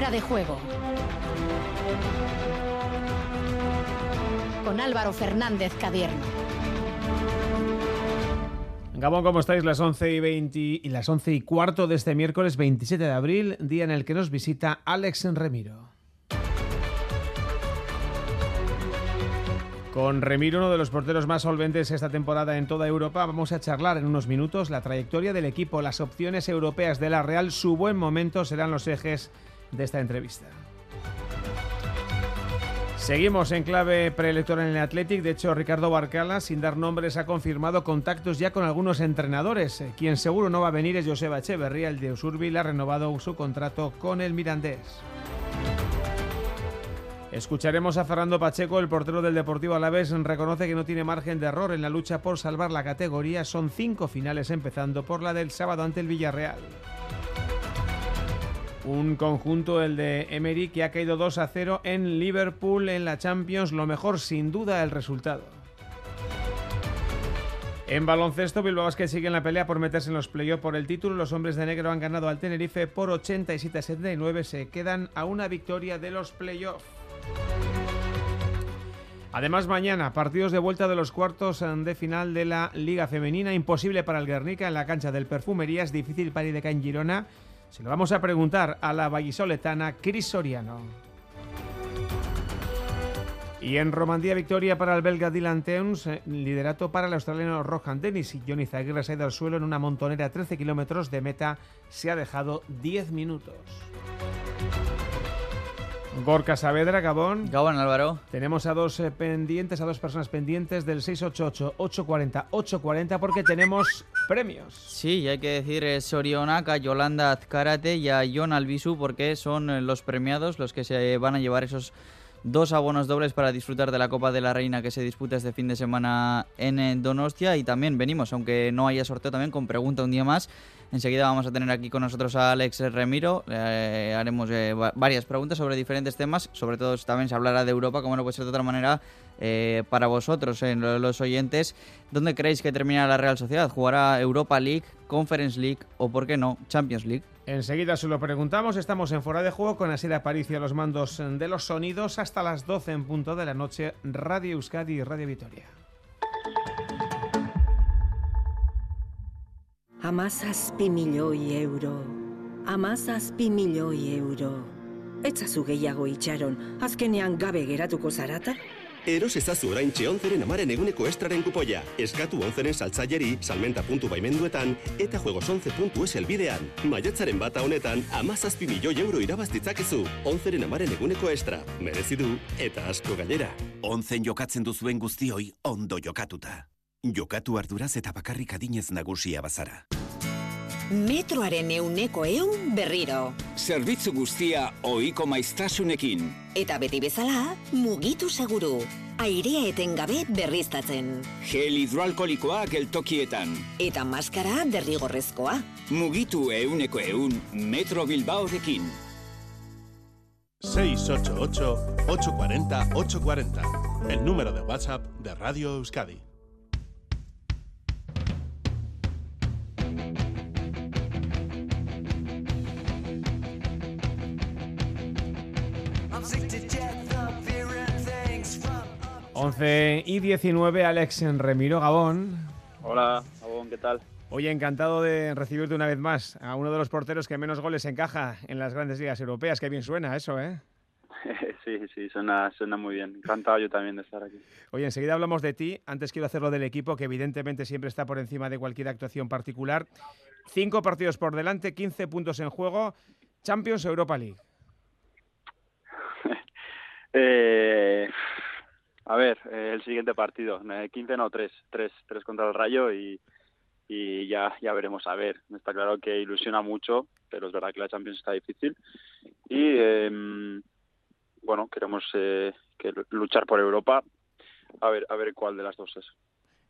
Fuera de juego. Con Álvaro Fernández Cadierno. Gabón, ¿cómo estáis? Las 11 y 20 y las 11 y cuarto de este miércoles 27 de abril, día en el que nos visita Alex Remiro. Con Remiro, uno de los porteros más solventes esta temporada en toda Europa, vamos a charlar en unos minutos la trayectoria del equipo, las opciones europeas de la Real, su buen momento serán los ejes de esta entrevista. Seguimos en clave preelectoral en el Athletic. De hecho, Ricardo Barcala, sin dar nombres, ha confirmado contactos ya con algunos entrenadores. Quien seguro no va a venir es Joseba Echeverría, el de Usurbil, ha renovado su contrato con el Mirandés. Escucharemos a Fernando Pacheco, el portero del Deportivo Alavés, reconoce que no tiene margen de error en la lucha por salvar la categoría. Son cinco finales empezando por la del sábado ante el Villarreal. Un conjunto, el de Emery, que ha caído 2 a 0 en Liverpool en la Champions. Lo mejor, sin duda, el resultado. En baloncesto, Bilbao Basket sigue en la pelea por meterse en los playoffs por el título. Los hombres de negro han ganado al Tenerife por 87 a 79. Se quedan a una victoria de los playoffs. Además, mañana, partidos de vuelta de los cuartos de final de la Liga Femenina. Imposible para el Guernica en la cancha del Perfumerías. Difícil para Ideca en Girona. Se lo vamos a preguntar a la vallisoletana Cris Soriano. Y en Romandía, victoria para el belga Dylan Teuns, eh, liderato para el australiano Rohan Dennis y Johnny Zaguirre se ha ido al suelo en una montonera a 13 kilómetros de meta. Se ha dejado 10 minutos. Gorka Saavedra, Gabón. Gabón, Álvaro. Tenemos a dos eh, pendientes, a dos personas pendientes del 688-840-840 porque tenemos premios. Sí, y hay que decir eh, Sorionaka, Yolanda Azcárate y a John Albisu porque son eh, los premiados los que se van a llevar esos dos abonos dobles para disfrutar de la Copa de la Reina que se disputa este fin de semana en Donostia y también venimos, aunque no haya sorteo también, con pregunta un día más Enseguida vamos a tener aquí con nosotros a Alex Remiro. Eh, haremos eh, varias preguntas sobre diferentes temas. Sobre todo también se hablará de Europa, como no puede ser de otra manera, eh, para vosotros, los oyentes. ¿Dónde creéis que terminará la Real Sociedad? ¿Jugará Europa League, Conference League o, por qué no, Champions League? Enseguida se lo preguntamos. Estamos en Fuera de Juego con Asier Aparicio a los mandos de los sonidos hasta las 12 en punto de la noche. Radio Euskadi y Radio Vitoria. Amazazpi milioi euro. Amazazpi milioi euro. Etzazu gehiago itxaron, azkenean gabe geratuko zarata? Eros ezazu orain onzeren amaren eguneko estraren kupoia. Eskatu onzeren saltzaileri, salmenta puntu baimenduetan, eta juegos 11.es elbidean. Maiatzaren bata honetan, amazazpi milioi euro irabaztitzakezu. Onzeren amaren eguneko estra. Merezi du, eta asko gainera. Onzen jokatzen duzuen guztioi, ondo jokatuta. Jokatu arduraz eta bakarrik adinez nagusia bazara. Metroaren euneko eun berriro. Zerbitzu guztia oiko maiztasunekin. Eta beti bezala, mugitu seguru. Airea etengabe berriztatzen. Gel hidroalkolikoa geltokietan. Eta maskara derrigorrezkoa. Mugitu euneko eun Metro Bilbaorekin. 688-840-840. El número de WhatsApp de Radio Euskadi. 11 y 19, Alex en Remiro Gabón. Hola, Gabón, ¿qué tal? Oye, encantado de recibirte una vez más a uno de los porteros que menos goles encaja en las grandes ligas europeas. Qué bien suena eso, ¿eh? sí, sí, suena, suena muy bien. Encantado yo también de estar aquí. Oye, enseguida hablamos de ti. Antes quiero hacerlo del equipo, que evidentemente siempre está por encima de cualquier actuación particular. Cinco partidos por delante, 15 puntos en juego. Champions Europa League. eh, a ver, eh, el siguiente partido, 15 no, 3, 3, 3 contra el Rayo y, ya, ya veremos a ver. Está claro que ilusiona mucho, pero es verdad que la Champions está difícil. Y eh, bueno, queremos eh, luchar por Europa. A ver, a ver cuál de las dos es.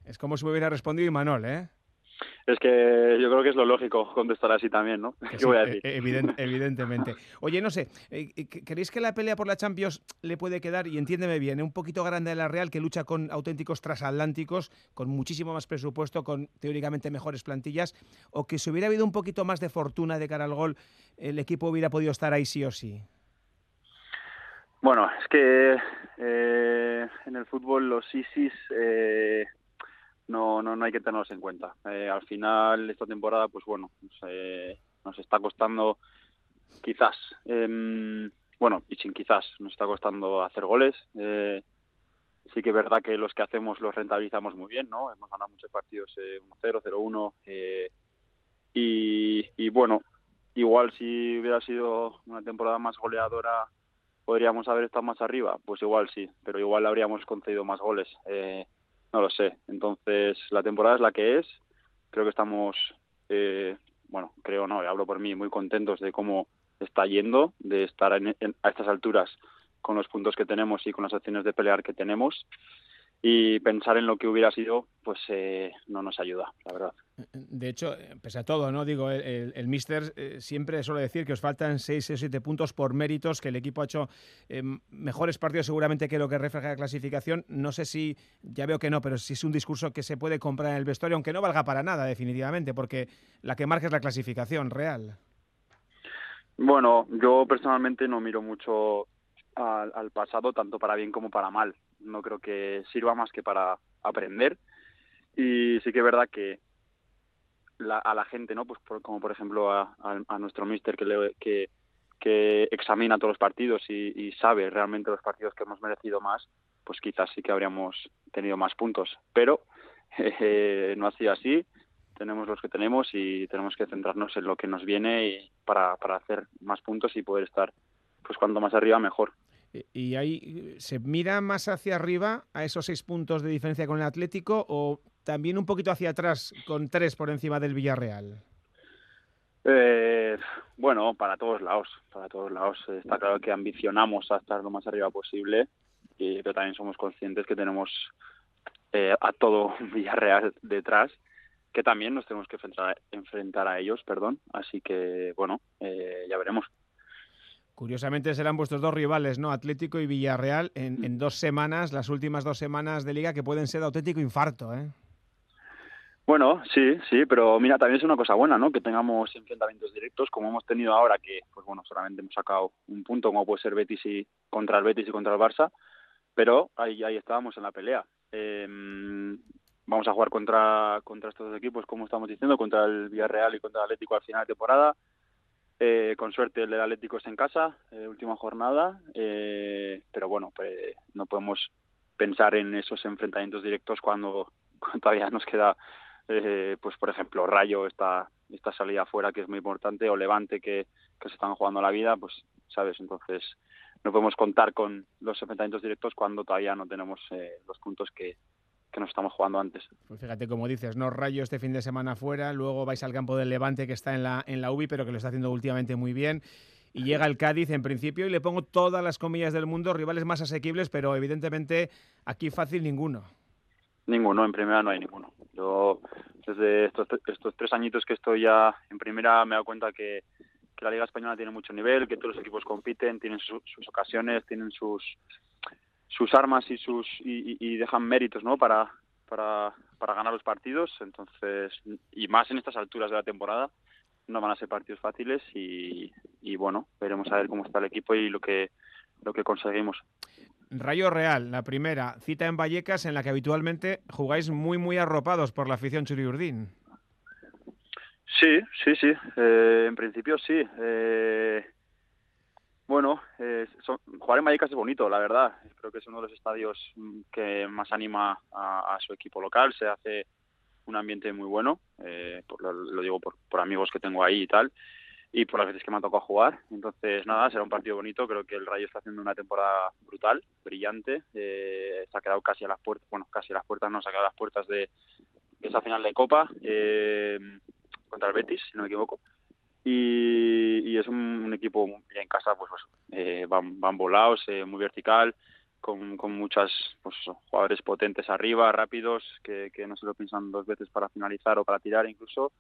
Es como si me hubiera respondido Imanol, ¿eh? Es que yo creo que es lo lógico contestar así también, ¿no? ¿Qué voy a decir? E-, evidentemente. Oye, no sé, eh, eh, ¿creéis que la pelea por la Champions le puede quedar, y entiéndeme bien, un poquito grande a la Real que lucha con auténticos transatlánticos, con muchísimo más presupuesto, con teóricamente mejores plantillas, o que si hubiera habido un poquito más de fortuna de cara al gol, el equipo hubiera podido estar ahí sí o sí? Bueno, es que eh, en el fútbol los ISIS eh, no, no, no hay que tenerlos en cuenta. Eh, al final, esta temporada, pues bueno, nos, eh, está costando quizás, em, bueno, y sin quizás, nos está costando hacer goles. Eh, sí que es verdad que los que hacemos los rentabilizamos muy bien, ¿no? Hemos ganado muchos partidos eh, 1-0, 0-1. Eh, y, y bueno, igual si hubiera sido una temporada más goleadora, podríamos haber estado más arriba. Pues igual sí, pero igual habríamos concedido más goles. Eh, no lo sé. Entonces, la temporada es la que es. Creo que estamos, eh, bueno, creo no, hablo por mí, muy contentos de cómo está yendo, de estar en- a estas alturas con los puntos que tenemos y con las opciones de pelear que tenemos. Y pensar en lo que hubiera sido, pues eh, no nos ayuda, la verdad. De hecho, pese a todo, ¿no? Digo, el Mister eh, siempre suele decir que os faltan 6 o 7 puntos por méritos, que el equipo ha hecho eh, mejores partidos seguramente que lo que refleja la clasificación. No sé si, ya veo que no, pero si es un discurso que se puede comprar en el vestuario, aunque no valga para nada, definitivamente, porque la que marca es la clasificación real. Bueno, yo personalmente no miro mucho al, al pasado, tanto para bien como para mal. No creo que sirva más que para aprender. Y sí que es verdad que la- a la gente, ¿no? Pues por- como por ejemplo a, a- a nuestro mister que, le- que, examina todos los partidos y, y sabe realmente los partidos que hemos merecido más, pues quizás sí que habríamos tenido más puntos. Pero eh, no ha sido así. Tenemos los que tenemos y tenemos que centrarnos en lo que nos viene y para, para hacer más puntos y poder estar, pues cuanto más arriba mejor. Eh, Y ahí eh, se mira más hacia arriba a esos seis puntos de diferencia con el Atlético o también un poquito hacia atrás con tres por encima del Villarreal. Eh, bueno, para todos lados, para todos lados. Está claro que ambicionamos a estar lo más arriba posible, y, pero también somos conscientes que tenemos eh, a todo Villarreal detrás, que también nos tenemos que enfrentar, enfrentar a ellos, perdón. Así que, bueno, eh, ya veremos. Curiosamente serán vuestros dos rivales, ¿no? Atlético y Villarreal en, en dos semanas, las últimas dos semanas de liga que pueden ser de auténtico infarto, ¿eh? Bueno, sí, sí, pero mira, también es una cosa buena, ¿no? Que tengamos enfrentamientos directos como hemos tenido ahora, que, pues bueno, solamente hemos sacado un punto, como puede ser Betis y contra el Betis y contra el Barça, pero ahí, ahí estábamos en la pelea. Eh, vamos a jugar contra, contra estos dos equipos, como estamos diciendo, contra el Villarreal y contra el Atlético al final de temporada. Eh, con suerte el Atlético es en casa, eh, última jornada, eh, pero bueno, pues no podemos pensar en esos enfrentamientos directos cuando todavía nos queda eh, pues por ejemplo Rayo esta esta salida afuera que es muy importante o Levante que, que se están jugando la vida pues sabes entonces no podemos contar con los enfrentamientos directos cuando todavía no tenemos eh, los puntos que, que nos estamos jugando antes Pues fíjate, como dices, no Rayo este fin de semana fuera, luego vais al campo del Levante que está en la, en la UBI, pero que lo está haciendo últimamente muy bien. Y llega el Cádiz en principio y le pongo todas las comillas del mundo, rivales más asequibles, pero evidentemente aquí fácil ninguno. Ninguno, en primera no hay ninguno. Yo desde estos, estos tres añitos que estoy ya en primera me he dado cuenta que, que la Liga Española tiene mucho nivel, que todos los equipos compiten, tienen su- sus ocasiones, tienen sus sus armas y sus y, y- dejan méritos, ¿no? Para, para para ganar los partidos. Entonces y más en estas alturas de la temporada no van a ser partidos fáciles y, y bueno veremos a ver cómo está el equipo y lo que lo que conseguimos. Rayo Real, la primera cita en Vallecas en la que habitualmente jugáis muy, muy arropados por la afición churiurdín. Sí, sí, sí. Eh, en principio sí. Eh, bueno, eh, son- jugar en Vallecas es bonito, la verdad. Creo que es uno de los estadios mm, que más anima a, su equipo local. Se hace un ambiente muy bueno. eh, por lo, digo por amigos que tengo ahí y tal. Y por las veces que me ha tocado jugar. Entonces, nada, será un partido bonito. Creo que el Rayo está haciendo una temporada brutal, brillante. Eh, se ha quedado casi a las puertas, bueno, casi a las puertas, no, se ha quedado a las puertas de esa final de Copa. Eh, contra el Betis, si no me equivoco. Y, es un, un equipo en casa, pues, pues eh, van, van volados, eh, muy vertical, con, con muchas pues, jugadores potentes arriba, rápidos, que no se lo piensan dos veces para finalizar o para tirar incluso.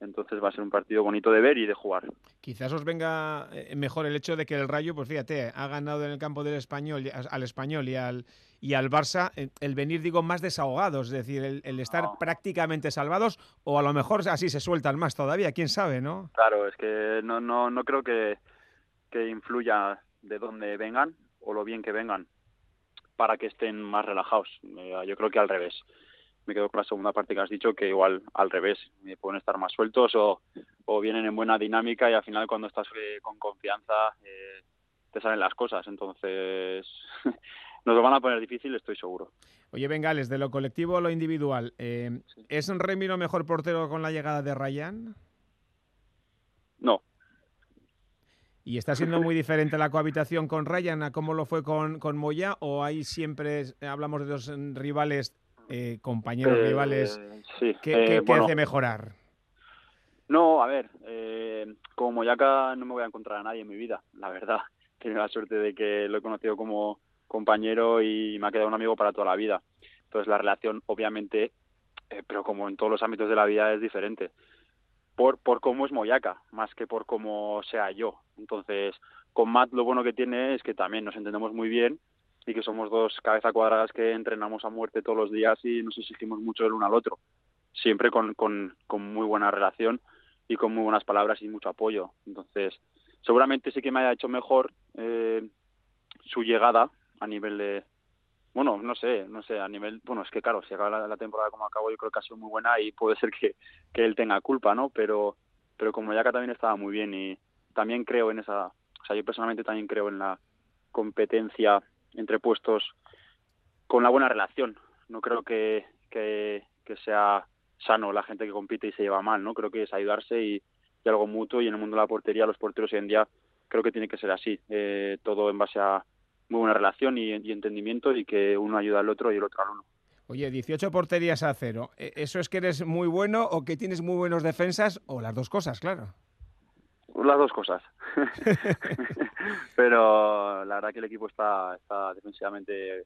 Entonces va a ser un partido bonito de ver y de jugar. Quizás os venga eh, mejor el hecho de que el Rayo, pues fíjate, ha ganado en el campo del español, y- al español y al, y al Barça, eh, el venir, digo, más desahogados, es decir, el, el estar prácticamente salvados, o a lo mejor así se sueltan más todavía, quién sabe, ¿no? Claro, es que no, no, no creo que, que influya de dónde vengan o lo bien que vengan para que estén más relajados. Eh, yo creo que al revés. Me quedo con la segunda parte que has dicho, que igual al revés, pueden estar más sueltos o, o vienen en buena dinámica y al final cuando estás eh, con confianza eh, te salen las cosas. Entonces, nos lo van a poner difícil, estoy seguro. Oye, Bengales, de lo colectivo a lo individual, eh, ¿es Remiro mejor portero con la llegada de Ryan? No. ¿Y está siendo muy diferente la cohabitación con Ryan a cómo lo fue con, con Moya? ¿O hay siempre, hablamos de dos rivales, eh, compañeros Eh, rivales, sí, que, eh, que bueno. hace mejorar? No, a ver, eh, como Moyaca no me voy a encontrar a nadie en mi vida, la verdad. He tenido la suerte de que lo he conocido como compañero y me ha quedado un amigo para toda la vida. Entonces la relación, obviamente, pero como en todos los ámbitos de la vida es diferente. Por, por cómo es Moyaca, más que por cómo sea yo. Entonces, con Matt lo bueno que tiene es que también nos entendemos muy bien y que somos dos cabeza cuadradas que entrenamos a muerte todos los días y nos exigimos mucho el uno al otro. Siempre con, con, con muy buena relación y con muy buenas palabras y mucho apoyo. Entonces, seguramente sí que me haya hecho mejor eh, su llegada a nivel de, bueno, no sé, no sé, a nivel, bueno, es que claro, si acaba la, temporada como acabó, yo creo que ha sido muy buena y puede ser que, que él tenga culpa, ¿no? Pero, pero como Yaka también estaba muy bien y también creo en esa, o sea, yo personalmente también creo en la competencia entre puestos con la buena relación. No creo que, que, sea sano la gente que compite y se lleva mal, ¿no? Creo que es ayudarse y, y algo mutuo y en el mundo de la portería, los porteros hoy en día creo que tiene que ser así, eh, todo en base a muy buena relación y, y entendimiento y que uno ayuda al otro y el otro al uno. Oye, 18 porterías a cero. ¿E- ¿Eso es que eres muy bueno o que tienes muy buenos defensas? O las dos cosas, claro. Las dos cosas. Pero la verdad que el equipo está, está defensivamente,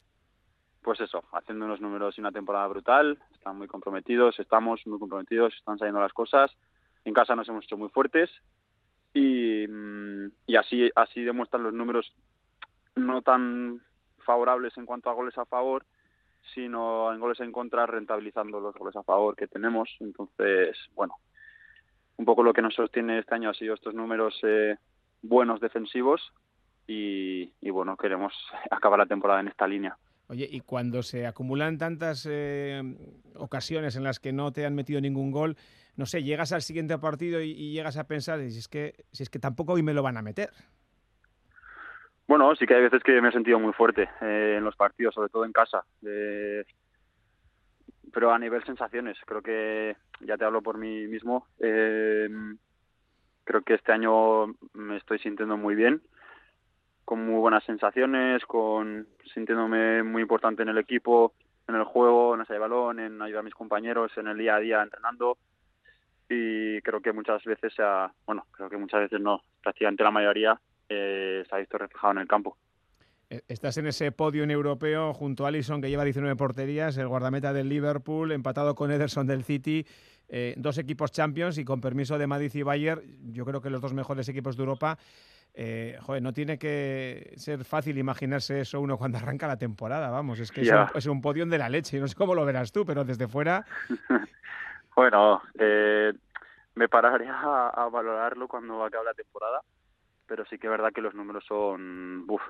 pues eso, haciendo unos números y una temporada brutal. Están muy comprometidos, estamos muy comprometidos, están saliendo las cosas. En casa nos hemos hecho muy fuertes y, mm, y así, así demuestran los números no tan favorables en cuanto a goles a favor, sino en goles en contra, rentabilizando los goles a favor que tenemos. Entonces, bueno, poco lo que nos sostiene este año ha sido estos números eh, buenos defensivos y, y, bueno, queremos acabar la temporada en esta línea. Oye, y cuando se acumulan tantas eh, ocasiones en las que no te han metido ningún gol, no sé, llegas al siguiente partido y, y llegas a pensar, si es, que, si es que tampoco hoy me lo van a meter. Bueno, sí que hay veces que me he sentido muy fuerte eh, en los partidos, sobre todo en casa. Eh, pero a nivel sensaciones, creo que ya te hablo por mí mismo. Eh, creo que este año me estoy sintiendo muy bien, con muy buenas sensaciones, con sintiéndome muy importante en el equipo, en el juego, en ese balón, en ayudar a mis compañeros, en el día a día entrenando. Y creo que muchas veces, se ha, bueno, creo que muchas veces no, prácticamente la mayoría eh, se ha visto reflejado en el campo. Eh, Estás en ese podio en europeo junto a Allison, que lleva 19 porterías, el guardameta del Liverpool, empatado con Ederson del City, eh, dos equipos champions y con permiso de Madrid y Bayern, yo creo que los dos mejores equipos de Europa. Eh, joder, no tiene que ser fácil imaginarse eso uno cuando arranca la temporada, vamos, es que es, un, es un podium de la leche, no sé cómo lo verás tú, pero desde fuera, Bueno, eh, me pararé a, a valorarlo cuando acabe la temporada, pero sí que es verdad que los números son uf,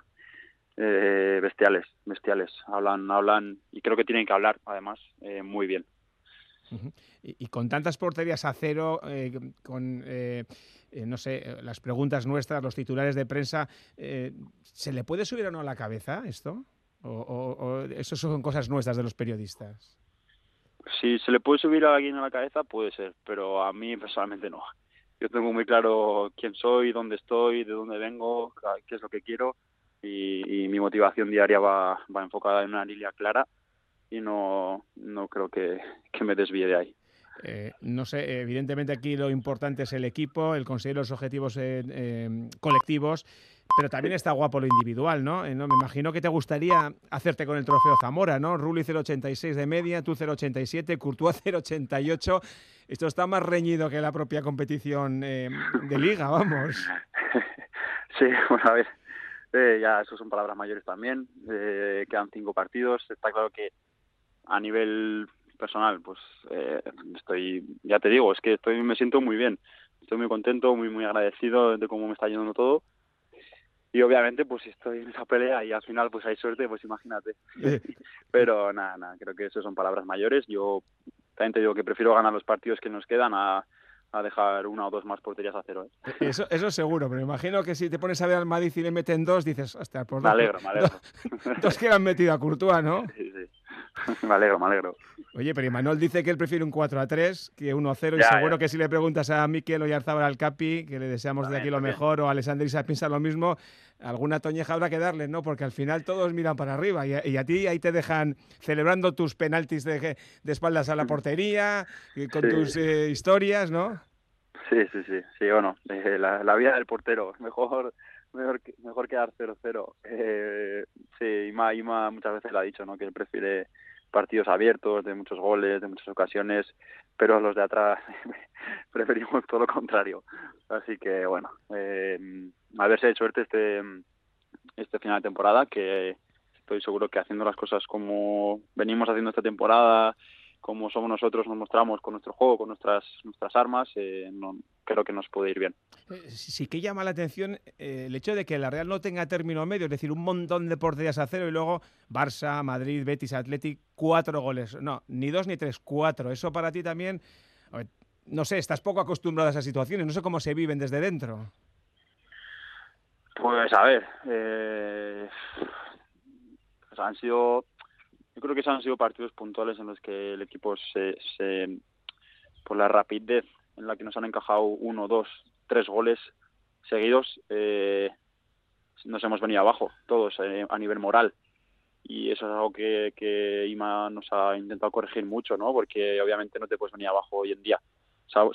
eh, bestiales, bestiales. Hablan, hablan y creo que tienen que hablar, además, eh, muy bien. Y, y con tantas porterías a cero, eh, con, eh, eh, no sé, las preguntas nuestras, los titulares de prensa, eh, ¿se le puede subir o no a la cabeza esto? ¿O, o, o eso son cosas nuestras de los periodistas? Si se le puede subir a alguien a la cabeza, puede ser, pero a mí personalmente no. Yo tengo muy claro quién soy, dónde estoy, de dónde vengo, qué es lo que quiero y, y mi motivación diaria va, va enfocada en una línea clara y no, no creo que, que me desvíe de ahí. Eh, no sé, evidentemente aquí lo importante es el equipo, el conseguir los objetivos eh, eh, colectivos, pero también está guapo lo individual, ¿no? Eh, ¿no? Me imagino que te gustaría hacerte con el trofeo Zamora, ¿no? Rulli 0,86 de media, tú 0,87, Courtois 0,88. Esto está más reñido que la propia competición eh, de liga, vamos. Sí, bueno, a ver, eh, ya eso son palabras mayores también. Eh, quedan cinco partidos. Está claro que a nivel personal, pues eh, estoy, ya te digo, es que estoy, me siento muy bien. Estoy muy contento, muy, muy agradecido de cómo me está yendo todo. y obviamente pues si estoy en esa pelea y al final pues hay suerte, pues imagínate. Pero nada, nada, creo que eso son palabras mayores. Yo también te digo que prefiero ganar los partidos que nos quedan a, a dejar una o dos más porterías a cero. ¿eh? Eso, eso seguro, pero me imagino que si te pones a ver al Madrid y le meten dos, dices, hostia, por Me dos, alegro, me alegro. dos, dos que le han metido a Courtois, ¿no? Sí, sí. Me alegro, me alegro. Oye, pero Imanol dice que él prefiere un 4 a 3 que 1 a 0 y seguro ya. que si le preguntas a Miquel Oyarzábal al Capi, que le deseamos de aquí lo mejor, o a Alessandro Isa piensa lo mismo, alguna toñeja habrá que darle, ¿no? Porque al final todos miran para arriba y a, y a ti ahí te dejan celebrando tus penaltis de, de espaldas a la portería, y con Sí. tus eh, historias, ¿no? Sí, sí, sí, sí, bueno, eh, la, la vida del portero, mejor mejor que- mejor quedar 0-0. Eh, sí, Ima, Ima muchas veces lo ha dicho, ¿no? Que él prefiere partidos abiertos, de muchos goles, de muchas ocasiones, pero los de atrás preferimos todo lo contrario. Así que, bueno, eh, a ver si hay suerte este, este final de temporada, que estoy seguro que haciendo las cosas como venimos haciendo esta temporada, como somos nosotros, nos mostramos con nuestro juego, con nuestras nuestras armas, eh, no, creo que nos puede ir bien. Eh, Sí que llama la atención eh, el hecho de que la Real no tenga término medio, es decir, un montón de porterías a cero y luego Barça, Madrid, Betis, Athletic, cuatro goles. No, ni dos ni tres, cuatro. Eso para ti también, no sé, estás poco acostumbrado a esas situaciones, no sé cómo se viven desde dentro. Pues a ver, eh, sea, han sido, yo creo que esos han sido partidos puntuales en los que el equipo se, se por la rapidez en la que nos han encajado uno, dos, tres goles seguidos, eh, nos hemos venido abajo todos eh, a nivel moral y eso es algo que, que Ima nos ha intentado corregir mucho, ¿no? Porque obviamente no te puedes venir abajo hoy en día.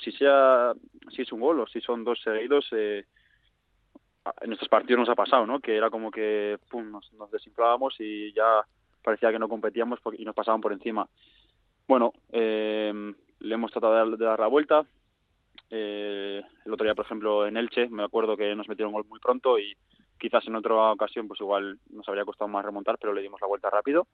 Si sea, si es un gol o si son dos seguidos, eh, en estos partidos nos ha pasado, ¿no? Que era como que pum, nos, desinflábamos y ya parecía que no competíamos y nos pasaban por encima. Bueno, eh, le hemos tratado de dar la vuelta. Eh, el otro día, por ejemplo, en Elche, me acuerdo que nos metieron gol muy pronto y quizás en otra ocasión, pues igual nos habría costado más remontar, pero le dimos la vuelta rápido.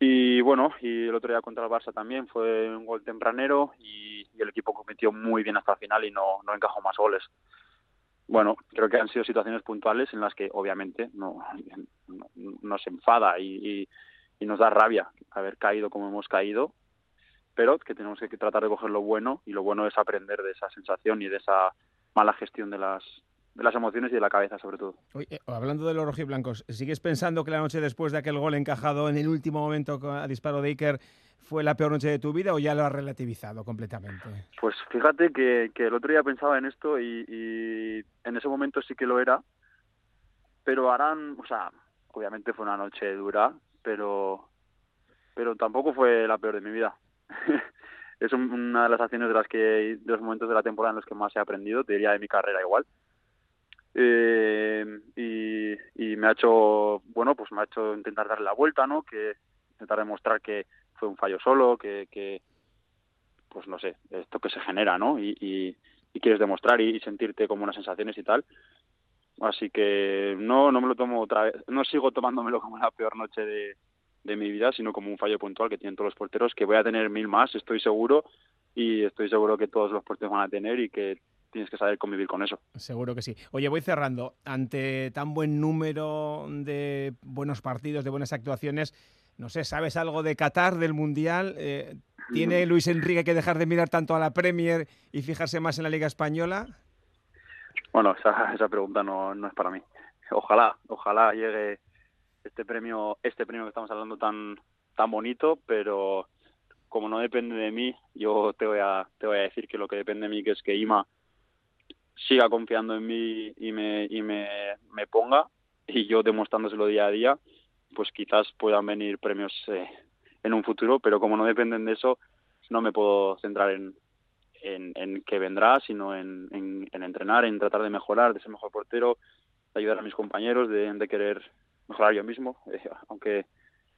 Y bueno, y el otro día contra el Barça también fue un gol tempranero y, el equipo compitió muy bien hasta el final y no, encajó más goles bueno, creo que han sido situaciones puntuales en las que obviamente no, no- nos enfada y nos da rabia haber caído como hemos caído, pero que tenemos que tratar de coger lo bueno y lo bueno es aprender de esa sensación y de esa mala gestión de las de las emociones y de la cabeza sobre todo. Oye, eh, hablando de los rojiblancos, ¿sigues pensando que la noche después de aquel gol encajado en el último momento a disparo de Iker fue la peor noche de tu vida o ya lo has relativizado completamente? Pues fíjate que, que el otro día pensaba en esto y, y en ese momento sí que lo era, pero harán, o sea, obviamente fue una noche dura, pero pero tampoco fue la peor de mi vida. es un- una de las acciones de las que de los momentos de la temporada en los que más he aprendido, te diría de mi carrera igual. Eh, y, y me ha hecho, bueno, pues me ha hecho intentar darle la vuelta, ¿no? Que intentar demostrar que fue un fallo solo, que, que pues no sé, esto que se genera, ¿no? Y, y, y quieres demostrar y sentirte como unas sensaciones y tal. Así que no, no me lo tomo otra vez, no sigo tomándomelo como la peor noche de, de mi vida, sino como un fallo puntual que tienen todos los porteros, que voy a tener mil más, estoy seguro, y estoy seguro que todos los porteros van a tener y que tienes que saber convivir con eso. Seguro que sí. Oye, voy cerrando. Ante tan buen número de buenos partidos, de buenas actuaciones, no sé, ¿sabes algo de Qatar, del Mundial? Eh, ¿Tiene Luis Enrique que dejar de mirar tanto a la Premier y fijarse más en la Liga Española? Bueno, esa, esa pregunta no, no es para mí. Ojalá, ojalá llegue este premio, este premio que estamos hablando tan, tan bonito, pero como no depende de mí, yo te voy a, te voy a decir que lo que depende de mí que es que Ima siga confiando en mí y me, y me, me ponga, y yo demostrándoselo día a día, pues quizás puedan venir premios eh, en un futuro, pero como no dependen de eso, no me puedo centrar en, en, en qué vendrá, sino en, en, en entrenar, en tratar de mejorar, de ser mejor portero, de ayudar a mis compañeros, de, de querer mejorar yo mismo, eh, aunque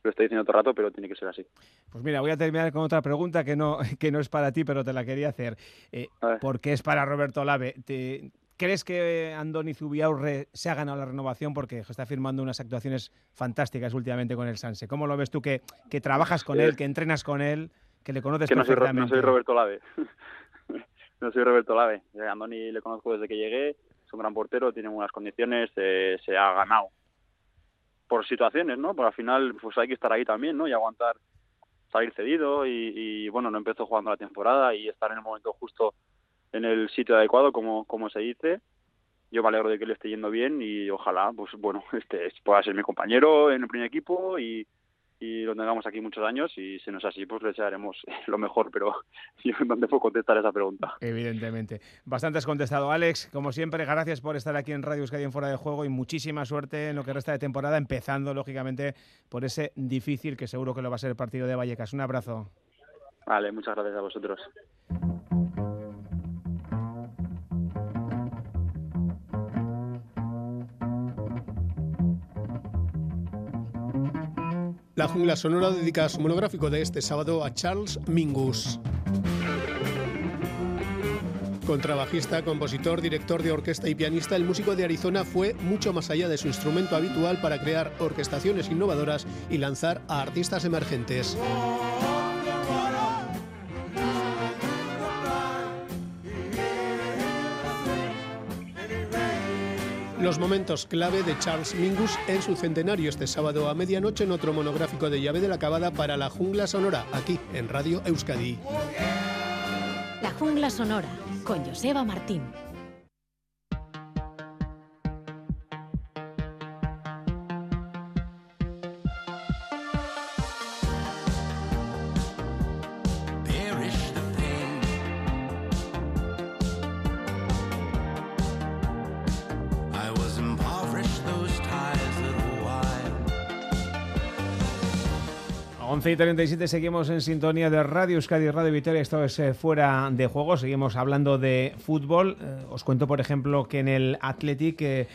lo estoy diciendo todo el rato, pero tiene que ser así. Pues mira, voy a terminar con otra pregunta que no, que no es para ti, pero te la quería hacer. Eh, porque es para Roberto Lave. ¿Te, ¿Crees que Andoni Zubiaurre se ha ganado la renovación? Porque está firmando unas actuaciones fantásticas últimamente con el Sanse. ¿Cómo lo ves tú que, que trabajas con Eh, él, que entrenas con él, que le conoces que no soy, perfectamente? no soy Roberto Lave. no soy Roberto Lave. A Andoni le conozco desde que llegué. es un gran portero, tiene buenas condiciones, eh, se ha ganado por situaciones, ¿no? Porque al final pues hay que estar ahí también, ¿no? Y aguantar salir cedido y, y, bueno, no empezó jugando la temporada y estar en el momento justo en el sitio adecuado, como, como se dice. Yo me alegro de que le esté yendo bien y ojalá, pues bueno, este pueda ser mi compañero en el primer equipo y, y lo tengamos aquí muchos años y si no es así, pues le echaremos lo mejor, pero yo no te puedo contestar esa pregunta. Evidentemente. Bastante has contestado, Alex. Como siempre, gracias por estar aquí en Radio Euskadi en Fuera de Juego y muchísima suerte en lo que resta de temporada, empezando, lógicamente, por ese difícil que seguro que lo va a ser el partido de Vallecas. Un abrazo. Vale, muchas gracias a vosotros. La jungla sonora dedica su monográfico de este sábado a Charles Mingus. Contrabajista, compositor, director de orquesta y pianista, el músico de Arizona fue mucho más allá de su instrumento habitual para crear orquestaciones innovadoras y lanzar a artistas emergentes. Los momentos clave de Charles Mingus en su centenario este sábado a medianoche en otro monográfico de llave de la cabada para la jungla sonora, aquí en Radio Euskadi. La jungla sonora con Joseba Martín. 11 y 37 seguimos en sintonía de Radio Euskadi Radio Victoria. Esto es eh, fuera de juego. Seguimos hablando de fútbol. Eh, os cuento, por ejemplo, que en el Athletic eh,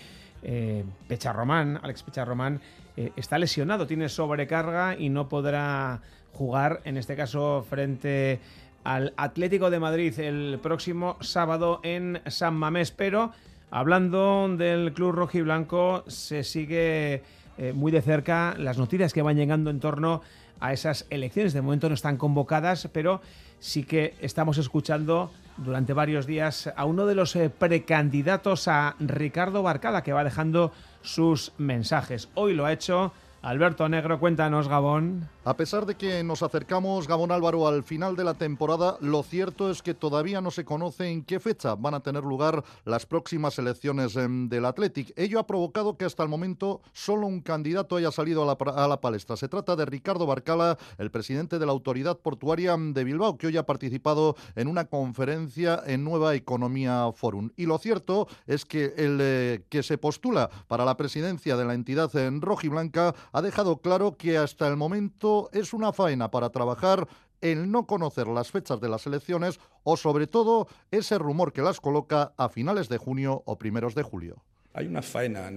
eh, Pecharromán, Alex Pecharromán, eh, está lesionado, tiene sobrecarga y no podrá jugar, en este caso, frente al Atlético de Madrid el próximo sábado en San Mamés. Pero hablando del club rojiblanco, se sigue eh, muy de cerca las noticias que van llegando en torno a esas elecciones. De momento no están convocadas, pero sí que estamos escuchando durante varios días a uno de los eh, precandidatos a Ricardo Barcala, que va dejando sus mensajes. Hoy lo ha hecho Alberto Negro. Cuéntanos, Gabón. A pesar de que nos acercamos, Gabón Álvaro, al final de la temporada, lo cierto es que todavía no se conoce en qué fecha van a tener lugar las próximas elecciones em, del Athletic. Ello ha provocado que hasta el momento solo un candidato haya salido a la, palestra. Se trata de Ricardo Barcala, el presidente de la Autoridad Portuaria de Bilbao, que hoy ha participado en una conferencia en Nueva Economía Forum. Y lo cierto es que el eh, que se postula para la presidencia de la entidad en rojiblanca ha dejado claro que hasta el momento es una faena para trabajar el no conocer las fechas de las elecciones o sobre todo ese rumor que las coloca a finales de junio o primeros de julio. Hay una faena.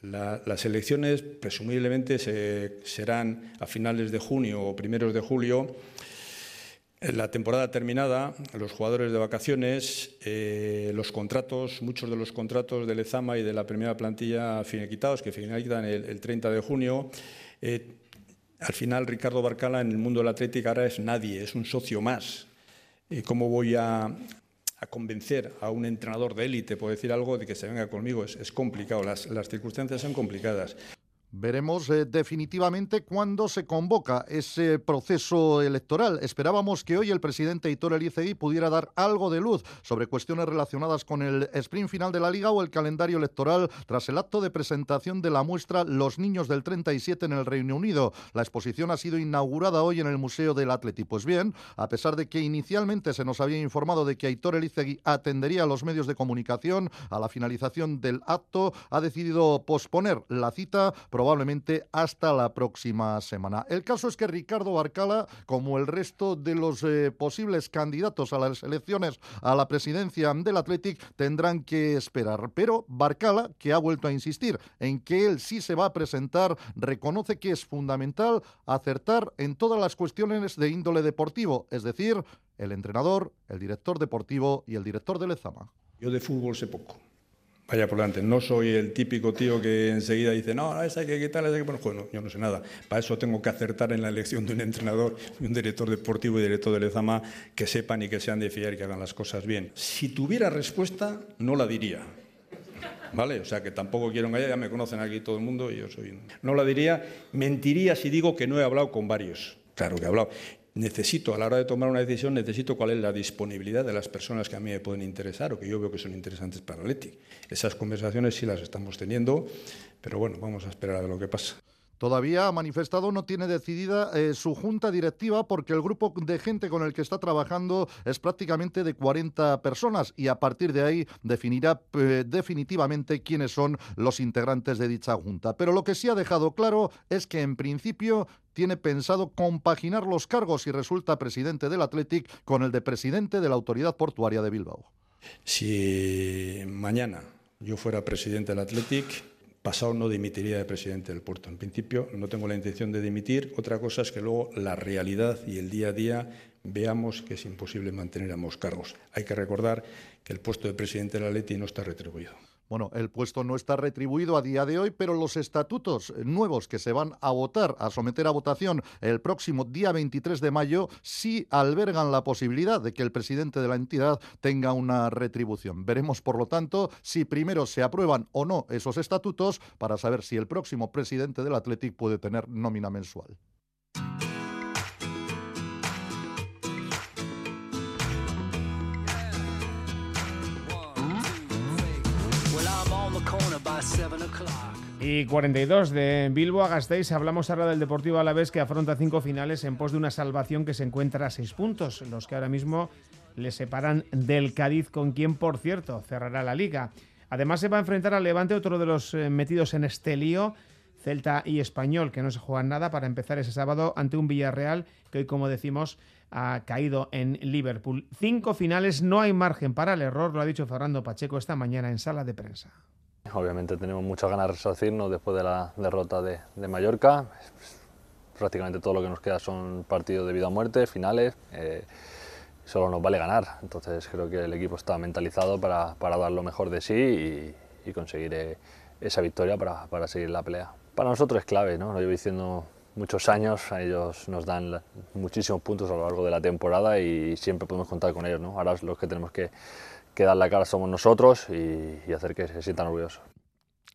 La, las elecciones presumiblemente se, serán a finales de junio o primeros de julio. La temporada terminada, los jugadores de vacaciones, eh, los contratos, muchos de los contratos del EZAMA y de la primera plantilla finiquitados, que finalizan el, el 30 de junio. Eh, al final, Ricardo Barcala en el mundo del Atlético ahora es nadie, es un socio más. Eh, ¿Cómo voy a, convencer a un entrenador de élite, por decir algo, de que se venga conmigo? Es, complicado, las circunstancias son complicadas. Veremos eh, definitivamente cuándo se convoca ese proceso electoral. Esperábamos que hoy el presidente Hitor Elizegui pudiera dar algo de luz sobre cuestiones relacionadas con el sprint final de la liga o el calendario electoral tras el acto de presentación de la muestra Los niños del 37 en el Reino Unido. La exposición ha sido inaugurada hoy en el Museo del Atleti. Pues bien, a pesar de que inicialmente se nos había informado de que Hitor Elizegui atendería a los medios de comunicación a la finalización del acto, ha decidido posponer la cita probablemente hasta la próxima semana. El caso es que Ricardo Barcala, como el resto de los eh, posibles candidatos a las elecciones a la presidencia del Athletic, tendrán que esperar. Pero Barcala, que ha vuelto a insistir en que él sí se va a presentar, reconoce que es fundamental acertar en todas las cuestiones de índole deportivo, es decir, el entrenador, el director deportivo y el director del Ezama. Yo de fútbol sé poco vaya por delante. No soy el típico tío que enseguida dice, no, esa hay que quitarla, esa hay que poner. Yo no sé nada. Para eso tengo que acertar en la elección de un entrenador, un director deportivo y director de Lezama que sepan y que sean de fiar y que hagan las cosas bien. Si tuviera respuesta, no la diría. ¿Vale? O sea que tampoco quiero engañar, ya me conocen aquí todo el mundo y yo soy. No la diría, mentiría si digo que no he hablado con varios. Claro que he hablado necesito, a la hora de tomar una decisión, necesito cuál es la disponibilidad de las personas que a mí me pueden interesar o que yo veo que son interesantes para Leti. Esas conversaciones sí las estamos teniendo, pero bueno, vamos a esperar a ver lo que pasa. Todavía ha manifestado no tiene decidida eh, su junta directiva porque el grupo de gente con el que está trabajando es prácticamente de 40 personas y a partir de ahí definirá eh, definitivamente quiénes son los integrantes de dicha junta. Pero lo que sí ha dejado claro es que en principio tiene pensado compaginar los cargos y resulta presidente del Athletic con el de presidente de la Autoridad Portuaria de Bilbao. Si mañana yo fuera presidente del Athletic, pasado no dimitiría de presidente del puerto. En principio no tengo la intención de dimitir. Otra cosa es que luego la realidad y el día a día veamos que es imposible mantener ambos cargos. Hay que recordar que el puesto de presidente de la Leti no está retribuido. Bueno, el puesto no está retribuido a día de hoy, pero los estatutos nuevos que se van a votar, a someter a votación el próximo día 23 de mayo, sí albergan la posibilidad de que el presidente de la entidad tenga una retribución. Veremos, por lo tanto, si primero se aprueban o no esos estatutos para saber si el próximo presidente del Athletic puede tener nómina mensual. Y 42 de Bilbo a Gasteiz. Hablamos ahora del Deportivo Alavés que afronta cinco finales en pos de una salvación que se encuentra a seis puntos, los que ahora mismo le separan del Cádiz, con quien, por cierto, cerrará la liga. Además, se va a enfrentar al Levante, otro de los eh, metidos en este lío, Celta y Español, que no se juegan nada para empezar ese sábado ante un Villarreal que hoy, como decimos, ha caído en Liverpool. Cinco finales, no hay margen para el error, lo ha dicho Fernando Pacheco esta mañana en sala de prensa. Obviamente tenemos muchas ganas de resarcirnos después de la derrota de, Mallorca. Prácticamente todo lo que nos queda son partidos de vida o muerte, finales. Eh, solo nos vale ganar. Entonces creo que el equipo está mentalizado para, para dar lo mejor de sí y, conseguir eh, esa victoria para, para, seguir la pelea. Para nosotros es clave, ¿no? lo llevo diciendo muchos años, ellos nos dan muchísimos puntos a lo largo de la temporada y siempre podemos contar con ellos. ¿no? Ahora los que tenemos que que dar la cara somos nosotros y, hacer que se sientan orgullosos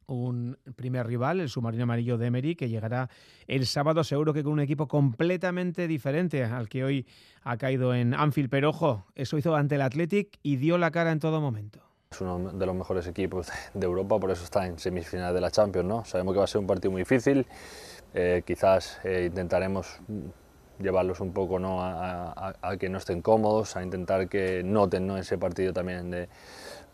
un primer rival, el submarino amarillo de Emery, que llegará el sábado seguro que con un equipo completamente diferente al que hoy ha caído en Anfield. Pero ojo, eso hizo ante el Athletic y dio la cara en todo momento. Es uno de los mejores equipos de Europa, por eso está en semifinal de la Champions. ¿no? Sabemos que va a ser un partido muy difícil, eh, quizás eh, intentaremos llevarlos un poco ¿no? a, que no estén cómodos, a intentar que noten ¿no? ese partido también de,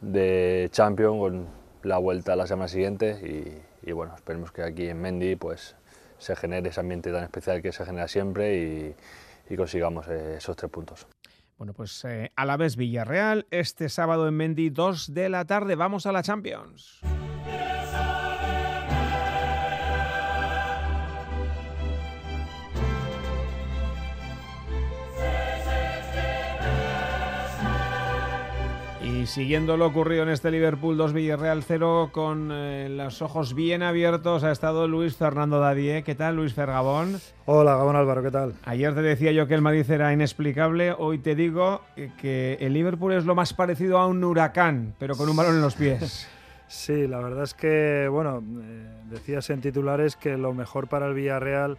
de Champions con la vuelta a la semana siguiente y, bueno, esperemos que aquí en Mendy pues se genere ese ambiente tan especial que se genera siempre y, consigamos eh, esos tres puntos. Bueno, pues a la vez Villarreal, este sábado en Mendy, 2 de la tarde, vamos a la Champions. Siguiendo lo ocurrido en este Liverpool 2 Villarreal 0 con eh, los ojos bien abiertos ha estado Luis Fernando Dadie. ¿Qué tal Luis Fergabón? Hola Gabón Álvaro, ¿qué tal? Ayer te decía yo que el Madrid era inexplicable, hoy te digo que el Liverpool es lo más parecido a un huracán, pero con un balón en los pies. Sí, la verdad es que, bueno, eh, decías en titulares que lo mejor para el Villarreal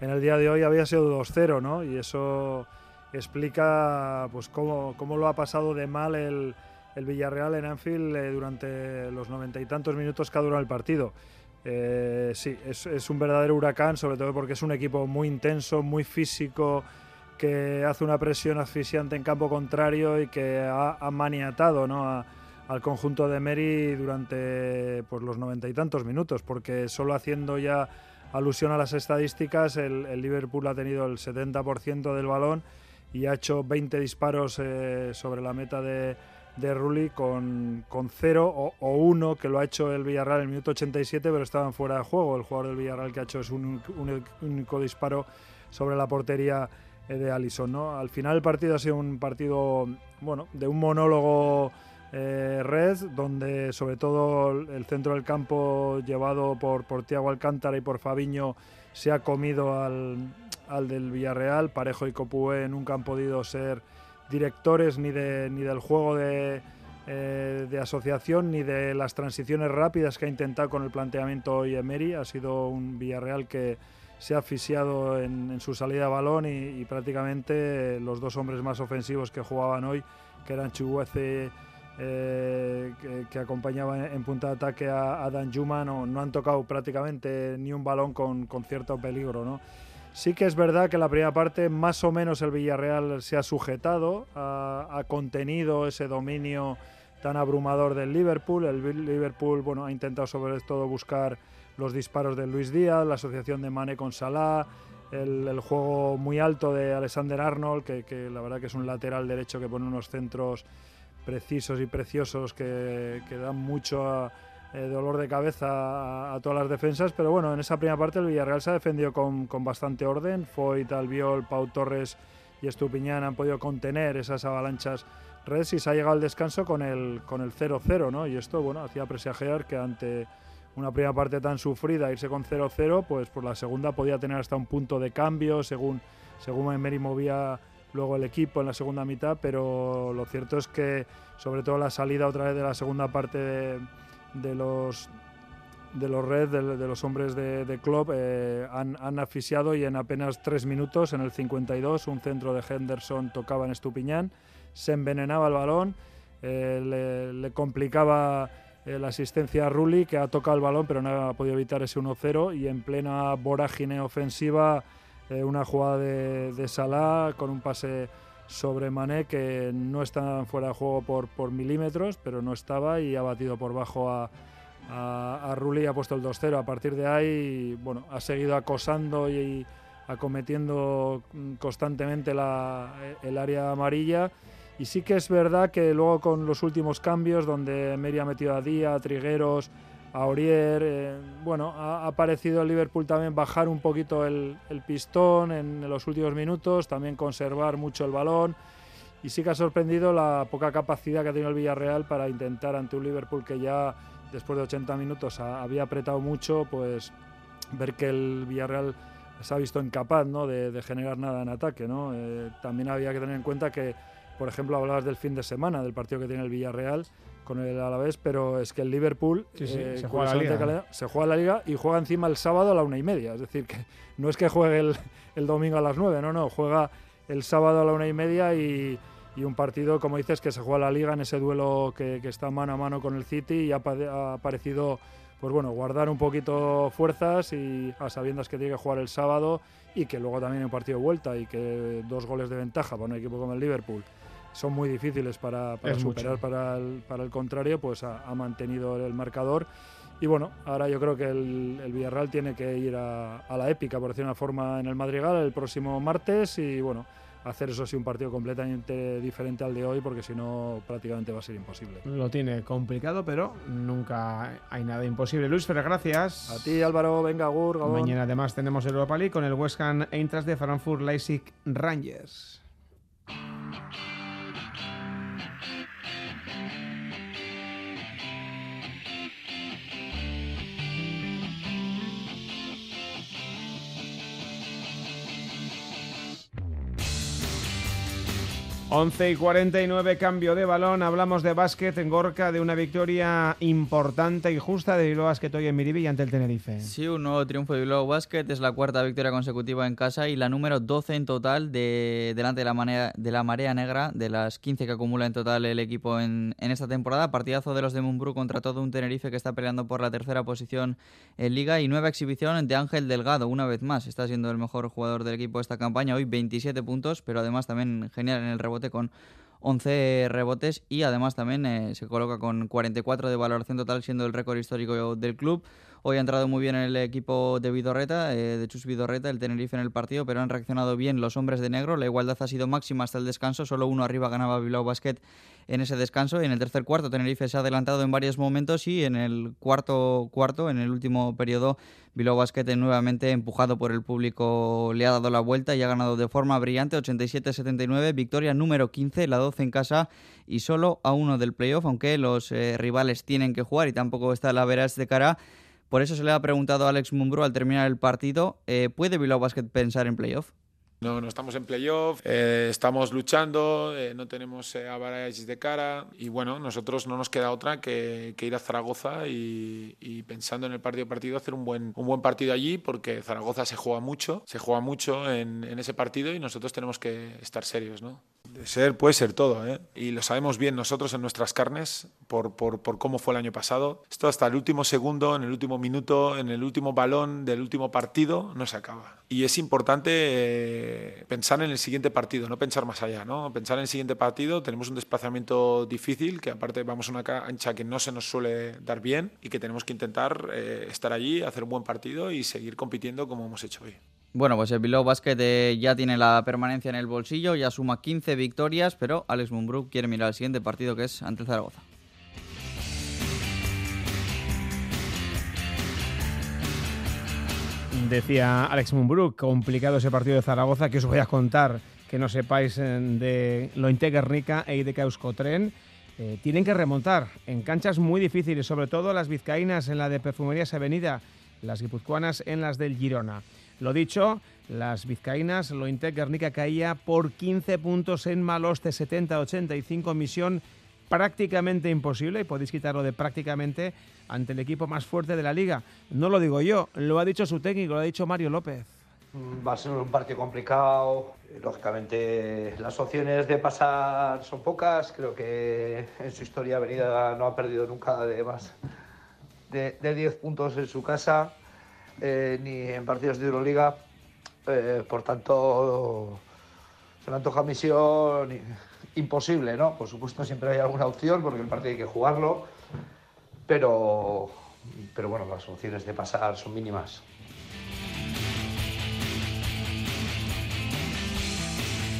en el día de hoy había sido 2-0, ¿no? Y eso explica pues cómo, cómo lo ha pasado de mal el, el Villarreal en Anfield eh, durante los noventa y tantos minutos que ha durado el partido. Eh, sí, es, un verdadero huracán, sobre todo porque es un equipo muy intenso, muy físico, que hace una presión asfixiante en campo contrario y que ha, maniatado al conjunto de Meri durante pues, los noventa y tantos minutos, porque solo haciendo ya alusión a las estadísticas, el, Liverpool ha tenido el 70% del balón y ha hecho 20 disparos eh, sobre la meta de, de Rulli con, con cero o, uno que lo ha hecho el Villarreal en el minuto 87 pero estaban fuera de juego. El jugador del Villarreal que ha hecho es un, único disparo sobre la portería eh, de Alisson. ¿no? Al final el partido ha sido un partido bueno, de un monólogo eh, red, donde sobre todo el centro del campo llevado por, por Tiago Alcántara y por Fabiño se ha comido al, al del Villarreal. Parejo y Copué nunca han podido ser directores ni, de, ni del juego de, eh, de asociación ni de las transiciones rápidas que ha intentado con el planteamiento hoy Emery. Ha sido un Villarreal que se ha asfixiado en, en su salida de balón y, prácticamente los dos hombres más ofensivos que jugaban hoy, que eran Chuguece, eh, que, que, acompañaba en punta de ataque a, a Dan Juma, no, no, han tocado prácticamente ni un balón con, con cierto peligro. ¿no? Sí que es verdad que la primera parte más o menos el Villarreal se ha sujetado, ha, contenido ese dominio tan abrumador del Liverpool. El Liverpool bueno, ha intentado sobre todo buscar los disparos de Luis Díaz, la asociación de Mane con Salah, el, juego muy alto de Alexander Arnold, que, la verdad que es un lateral derecho que pone unos centros precisos y preciosos que dan mucho a, eh, dolor de cabeza a, todas las defensas, pero bueno, en esa primera parte el Villarreal se ha defendido con, con bastante orden. Foyt, Albiol, Pau Torres y Estupiñán han podido contener esas avalanchas redes y se ha llegado al descanso con el con el 0-0, ¿no? Y esto, bueno, hacía presagiar que ante una primera parte tan sufrida, irse con 0-0, pues por la segunda podía tener hasta un punto de cambio, según, según Emery movía luego el equipo en la segunda mitad, pero lo cierto es que sobre todo la salida otra vez de la segunda parte de, de los de los Reds, de, los hombres de, club, eh, han, han asfixiado y en apenas tres minutos, en el 52, un centro de Henderson tocaba en Estupiñán, se envenenaba el balón, eh, le, complicaba eh, la asistencia a Rulli, que ha tocado el balón pero no ha podido evitar ese 1-0 y en plena vorágine ofensiva una jugada de, de, Salah con un pase sobre Mané que no está fuera de juego por, por milímetros, pero no estaba y ha batido por bajo a, a, Rulli ha puesto el 2-0. A partir de ahí, bueno, ha seguido acosando y, acometiendo constantemente la, el área amarilla. Y sí que es verdad que luego con los últimos cambios, donde Meri ha metido a Díaz, a Trigueros, Aurier, eh, bueno, ha, ha, parecido el Liverpool también bajar un poquito el, pistón en los últimos minutos, también conservar mucho el balón. Y sí que ha sorprendido la poca capacidad que ha tenido el Villarreal para intentar ante un Liverpool que ya después de 80 minutos ha, había apretado mucho, pues ver que el Villarreal se ha visto incapaz ¿no? de, de generar nada en ataque. ¿no? Eh, también había que tener en cuenta que por ejemplo, hablabas del fin de semana, del partido que tiene el Villarreal con el Alavés, pero es que el Liverpool sí, sí, eh, se, juega la liga. se, juega la liga. y juega encima el sábado a la una y media. Es decir, que no es que juegue el, el domingo a las nueve, no, no, juega el sábado a la una y media y, y, un partido, como dices, que se juega la liga en ese duelo que, que está mano a mano con el City y ha, ha parecido pues bueno, guardar un poquito fuerzas y a sabiendas que tiene que jugar el sábado y que luego también un partido de vuelta y que dos goles de ventaja para un equipo como el Liverpool son muy difíciles para, para superar para el, para el, contrario, pues ha, ha, mantenido el marcador. Y bueno, ahora yo creo que el, el Villarreal tiene que ir a, a, la épica, por decir una forma, en el Madrigal el próximo martes y bueno, hacer eso sí un partido completamente diferente al de hoy, porque si no prácticamente va a ser imposible. Lo tiene complicado, pero nunca hay nada imposible. Luis Ferrer, gracias. A ti Álvaro, venga, Gur. Mañana además tenemos el Europa League con el West Ham Eintracht de Frankfurt Leipzig Rangers. 11 y 49, cambio de balón. Hablamos de básquet en Gorka, de una victoria importante y justa de Bilbao Basket hoy en Miribi ante el Tenerife. Sí, un nuevo triunfo de Bilbao Basket. Es la cuarta victoria consecutiva en casa y la número 12 en total de, delante de la, de la marea negra, de las 15 que acumula en total el equipo en, en esta temporada. Partidazo de los de Mumbrú contra todo un Tenerife que está peleando por la tercera posición en Liga y nueva exhibición de Ángel Delgado, una vez más. Está siendo el mejor jugador del equipo esta campaña. Hoy 27 puntos, pero además también genial en el rebote con 11 rebotes y además también eh, se coloca con 44 de valoración total siendo el récord histórico del club. Hoy ha entrado muy bien el equipo de Vidorreta, eh, de Chus Vidorreta, el Tenerife en el partido, pero han reaccionado bien los hombres de negro. La igualdad ha sido máxima hasta el descanso, solo uno arriba ganaba Bilbao Basket en ese descanso. En el tercer cuarto, Tenerife se ha adelantado en varios momentos y en el cuarto cuarto, en el último periodo, Bilbao Basket nuevamente empujado por el público le ha dado la vuelta y ha ganado de forma brillante 87-79, victoria número 15, la 12 en casa y solo a uno del playoff, aunque los eh, rivales tienen que jugar y tampoco está la veras de cara. Por eso se le ha preguntado a Alex Mumbrú al terminar el partido, eh, ¿puede Bilbao Basket pensar en playoff? No, no estamos en playoff, eh, estamos luchando, eh, no tenemos eh, a de cara y bueno, nosotros no nos queda otra que, ir a Zaragoza y, pensando en el partido partido hacer un buen, un buen partido allí porque Zaragoza se juega mucho, se juega mucho en, en ese partido y nosotros tenemos que estar serios, ¿no? De ser, puede ser todo, ¿eh? Y lo sabemos bien nosotros en nuestras carnes por, por, por, cómo fue el año pasado. Esto hasta el último segundo, en el último minuto, en el último balón del último partido, no se acaba. Y es importante eh, pensar en el siguiente partido, no pensar más allá, ¿no? Pensar en el siguiente partido, tenemos un desplazamiento difícil, que aparte vamos a una cancha que no se nos suele dar bien y que tenemos que intentar eh, estar allí, hacer un buen partido y seguir compitiendo como hemos hecho hoy. Bueno, pues el Bilbao Basket eh, ya tiene la permanencia en el bolsillo, ya suma 15 victorias, pero Alex Mumbrú quiere mirar el siguiente partido que es ante el Zaragoza. Decía Alex Mumbrú, complicado ese partido de Zaragoza, que os voy a contar que no sepáis eh, de lo Guernica e de Euskotren. Eh, tienen que remontar en canchas muy difíciles, sobre todo las vizcaínas en la de Perfumerías Avenida, las guipuzcoanas en las del Girona. Lo dicho, las vizcaínas, Lointec Guernica caía por 15 puntos en Maloste 70-85, misión prácticamente imposible, y podéis quitarlo de prácticamente, ante el equipo más fuerte de la liga. No lo digo yo, lo ha dicho su técnico, lo ha dicho Mario López. Mm, va a ser un partido complicado. Lógicamente, las opciones de pasar son pocas. Creo que en su historia Avenida no ha perdido nunca de más de, de 10 puntos en su casa. Eh, ni en partidos de Euroliga. Eh, por tanto, se me antoja misión imposible, ¿no? Por supuesto, siempre hay alguna opción porque el partido hay que jugarlo, pero, pero bueno, las opciones de pasar son mínimas.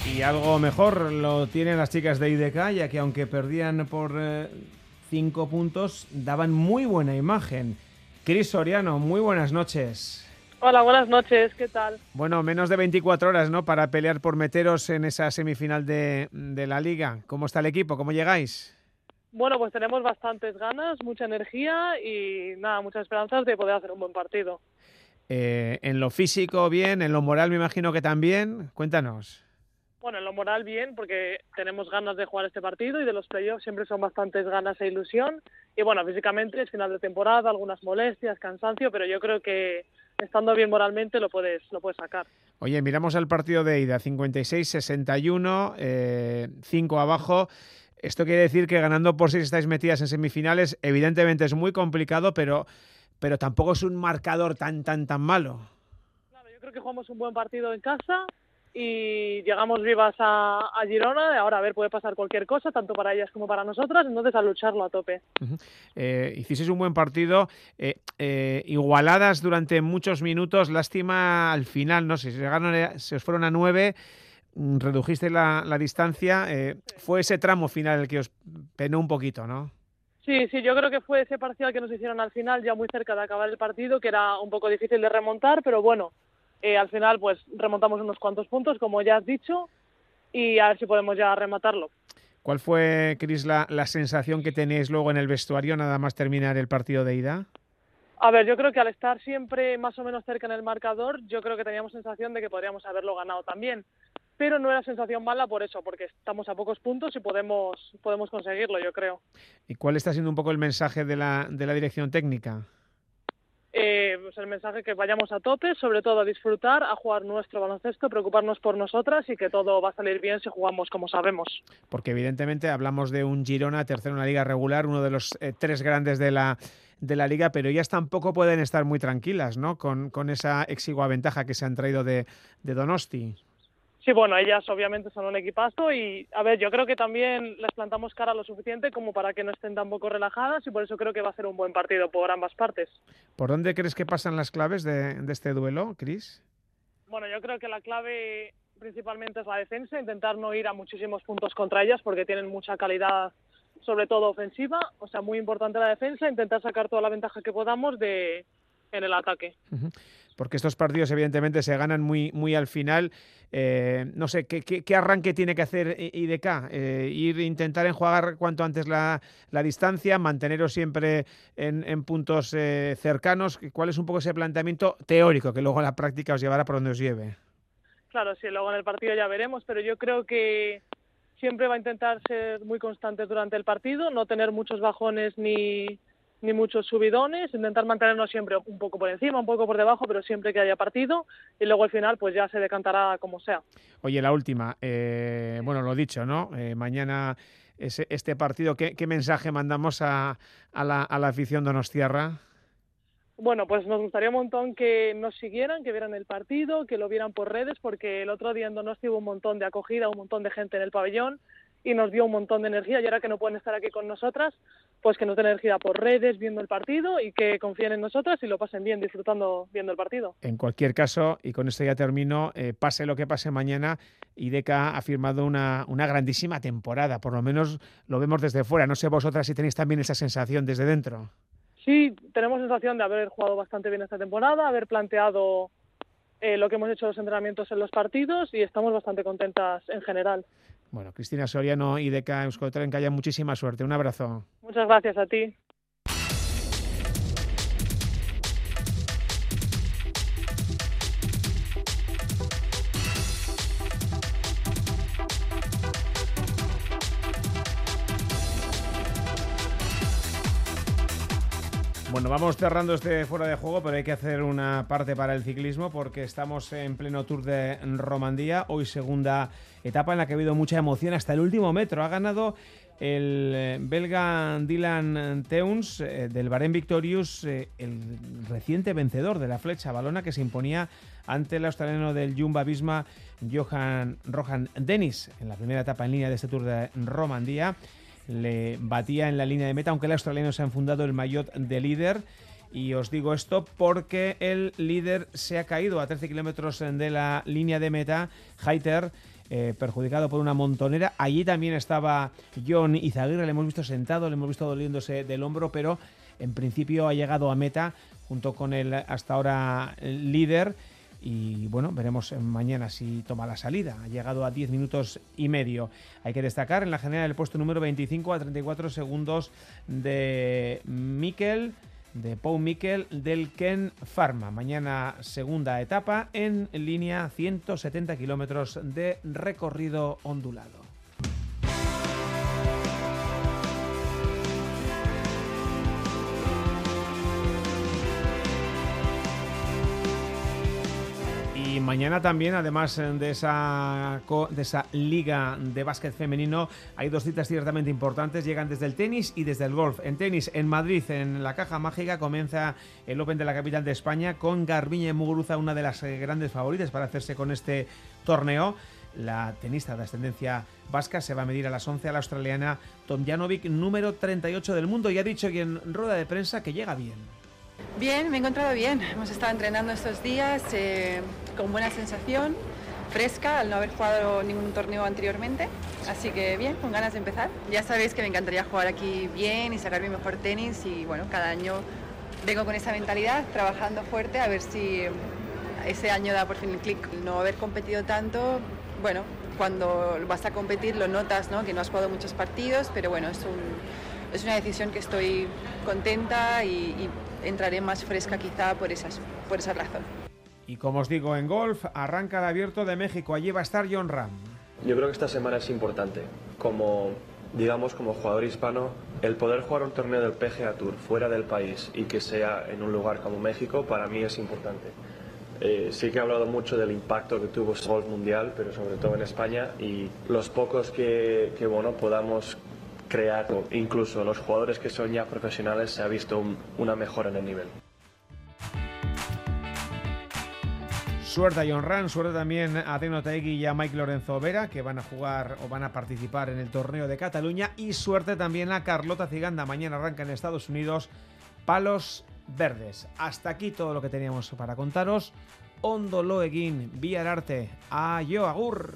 Y algo mejor lo tienen las chicas de IDK, ya que aunque perdían por 5 eh, puntos, daban muy buena imagen. Cris Soriano, muy buenas noches. Hola, buenas noches, ¿qué tal? Bueno, menos de 24 horas, ¿no? Para pelear por meteros en esa semifinal de, la Liga. ¿Cómo está el equipo? ¿Cómo llegáis? Bueno, pues tenemos bastantes ganas, mucha energía y nada, muchas esperanzas de poder hacer un buen partido. Eh, en lo físico bien, en lo moral me imagino que también. Cuéntanos. Bueno, en lo moral bien, porque tenemos ganas de jugar este partido y de los playoffs siempre son bastantes ganas e ilusión. Y bueno, físicamente es final de temporada, algunas molestias, cansancio, pero yo creo que estando bien moralmente lo puedes, lo puedes sacar. Oye, miramos el partido de ida, 56-61, 5 eh, abajo. Esto quiere decir que ganando por si estáis metidas en semifinales, evidentemente es muy complicado, pero, pero tampoco es un marcador tan, tan, tan malo. Claro, yo creo que jugamos un buen partido en casa, y llegamos vivas a, Girona. Ahora, a ver, puede pasar cualquier cosa, tanto para ellas como para nosotras, entonces a lucharlo a tope. Eh, hicisteis un buen partido, eh, eh, igualadas durante muchos minutos, lástima al final, no sé, si se, se os fueron a nueve, mm, redujiste la, la distancia, fue ese tramo final el que os penó un poquito, ¿no? Sí, sí, yo creo que fue ese parcial que nos hicieron al final, ya muy cerca de acabar el partido, que era un poco difícil de remontar, pero bueno, eh, al final pues remontamos unos cuantos puntos, como ya has dicho, y a ver si podemos ya rematarlo. ¿Cuál fue, Cris, la, sensación que tenéis luego en el vestuario nada más terminar el partido de ida? A ver, yo creo que al estar siempre más o menos cerca en el marcador, yo creo que teníamos sensación de que podríamos haberlo ganado también. Pero no era sensación mala por eso, porque estamos a pocos puntos y podemos, podemos conseguirlo, yo creo. ¿Y cuál está siendo un poco el mensaje de la, de la dirección técnica? Eh, pues el mensaje que vayamos a tope, sobre todo a disfrutar, a jugar nuestro baloncesto, preocuparnos por nosotras y que todo va a salir bien si jugamos como sabemos. Porque evidentemente hablamos de un Girona, tercero en la liga regular, uno de los eh, tres grandes de la de la liga, pero ellas tampoco pueden estar muy tranquilas, ¿no? Con, con esa exigua ventaja que se han traído de, de Donosti. Sí, bueno, ellas obviamente son un equipazo y, a ver, yo creo que también les plantamos cara lo suficiente como para que no estén tampoco relajadas y por eso creo que va a ser un buen partido por ambas partes. ¿Por dónde crees que pasan las claves de, de este duelo, Cris? Bueno, yo creo que la clave principalmente es la defensa, intentar no ir a muchísimos puntos contra ellas porque tienen mucha calidad, sobre todo ofensiva, o sea, muy importante la defensa, intentar sacar toda la ventaja que podamos de en el ataque. Porque estos partidos evidentemente se ganan muy, muy al final. Eh, no sé, ¿qué, ¿qué, arranque tiene que hacer IDK? Eh, ir intentar enjuagar cuanto antes la, la distancia, manteneros siempre en, en puntos eh, cercanos. ¿Cuál es un poco ese planteamiento teórico que luego en la práctica os llevará por donde os lleve? Claro, sí, luego en el partido ya veremos, pero yo creo que siempre va a intentar ser muy constante durante el partido, no tener muchos bajones ni, ni muchos subidones, intentar mantenernos siempre un poco por encima, un poco por debajo, pero siempre que haya partido y luego al final pues ya se decantará como sea. Oye, la última, eh, bueno, lo dicho, ¿no? Eh, mañana ese, este partido, ¿qué, ¿qué, mensaje mandamos a, a, la, a la afición donostiarra? Bueno, pues nos gustaría un montón que nos siguieran, que vieran el partido, que lo vieran por redes, porque el otro día en Donosti hubo un montón de acogida, un montón de gente en el pabellón y nos dio un montón de energía y ahora que no pueden estar aquí con nosotras, pues que nos den energía por redes, viendo el partido y que confíen en nosotras y lo pasen bien disfrutando viendo el partido. En cualquier caso, y con esto ya termino, eh, pase lo que pase mañana, IDECA ha firmado una, una grandísima temporada, por lo menos lo vemos desde fuera. No sé vosotras si tenéis también esa sensación desde dentro. Sí, tenemos sensación de haber jugado bastante bien esta temporada, haber planteado eh, lo que hemos hecho los entrenamientos en los partidos y estamos bastante contentas en general. Bueno, Cristina Soriano y Deca Euskotren, que haya muchísima suerte. Un abrazo. Muchas gracias a ti. Bueno, vamos cerrando este fuera de juego, pero hay que hacer una parte para el ciclismo porque estamos en pleno Tour de Romandía. Hoy segunda etapa en la que ha habido mucha emoción hasta el último metro. Ha ganado el belga Dylan Teuns eh, del Bahrein Victorious, eh, el reciente vencedor de la flecha balona que se imponía ante el australiano del Jumba Visma, Johan Rohan Dennis, en la primera etapa en línea de este Tour de Romandía le batía en la línea de meta, aunque el australiano se ha enfundado el maillot de líder. Y os digo esto porque el líder se ha caído a 13 kilómetros de la línea de meta. Haiter, eh, perjudicado por una montonera. Allí también estaba John Izaguirre, le hemos visto sentado, le hemos visto doliéndose del hombro, pero en principio ha llegado a meta junto con el hasta ahora líder y bueno, veremos mañana si toma la salida. Ha llegado a 10 minutos y medio. Hay que destacar en la general el puesto número 25 a 34 segundos de Mikel, de Paul Mikel del Ken Pharma. Mañana segunda etapa en línea 170 kilómetros de recorrido ondulado. Mañana también, además de esa, de esa liga de básquet femenino, hay dos citas ciertamente importantes. Llegan desde el tenis y desde el golf. En tenis, en Madrid, en la Caja Mágica, comienza el Open de la capital de España con Garbiñe Muguruza, una de las grandes favoritas para hacerse con este torneo. La tenista de ascendencia vasca se va a medir a las 11 a la australiana Tomjanovic, número 38 del mundo, y ha dicho que en rueda de prensa que llega bien. Bien, me he encontrado bien. Hemos estado entrenando estos días eh, con buena sensación, fresca, al no haber jugado ningún torneo anteriormente. Así que bien, con ganas de empezar. Ya sabéis que me encantaría jugar aquí bien y sacar mi mejor tenis y bueno, cada año vengo con esa mentalidad, trabajando fuerte, a ver si ese año da por fin el clic. No haber competido tanto, bueno, cuando vas a competir lo notas, ¿no? Que no has jugado muchos partidos, pero bueno, es, un, es una decisión que estoy contenta y, entraré más fresca quizá por, esas, por esa razón. Y como os digo, en golf arranca el abierto de México. Allí va a estar John Ram. Yo creo que esta semana es importante. Como, digamos, como jugador hispano, el poder jugar un torneo del PGA Tour fuera del país y que sea en un lugar como México, para mí es importante. Eh, sí que he hablado mucho del impacto que tuvo el golf mundial, pero sobre todo en España, y los pocos que, que bueno, podamos crear, incluso los jugadores que son ya profesionales, se ha visto un, una mejora en el nivel. Suerte a John Ran, suerte también a Teno Taegui y a Mike Lorenzo Vera, que van a jugar o van a participar en el torneo de Cataluña. Y suerte también a Carlota Ciganda. Mañana arranca en Estados Unidos Palos Verdes. Hasta aquí todo lo que teníamos para contaros. Ondo Loeguin, Arte, a yo agur.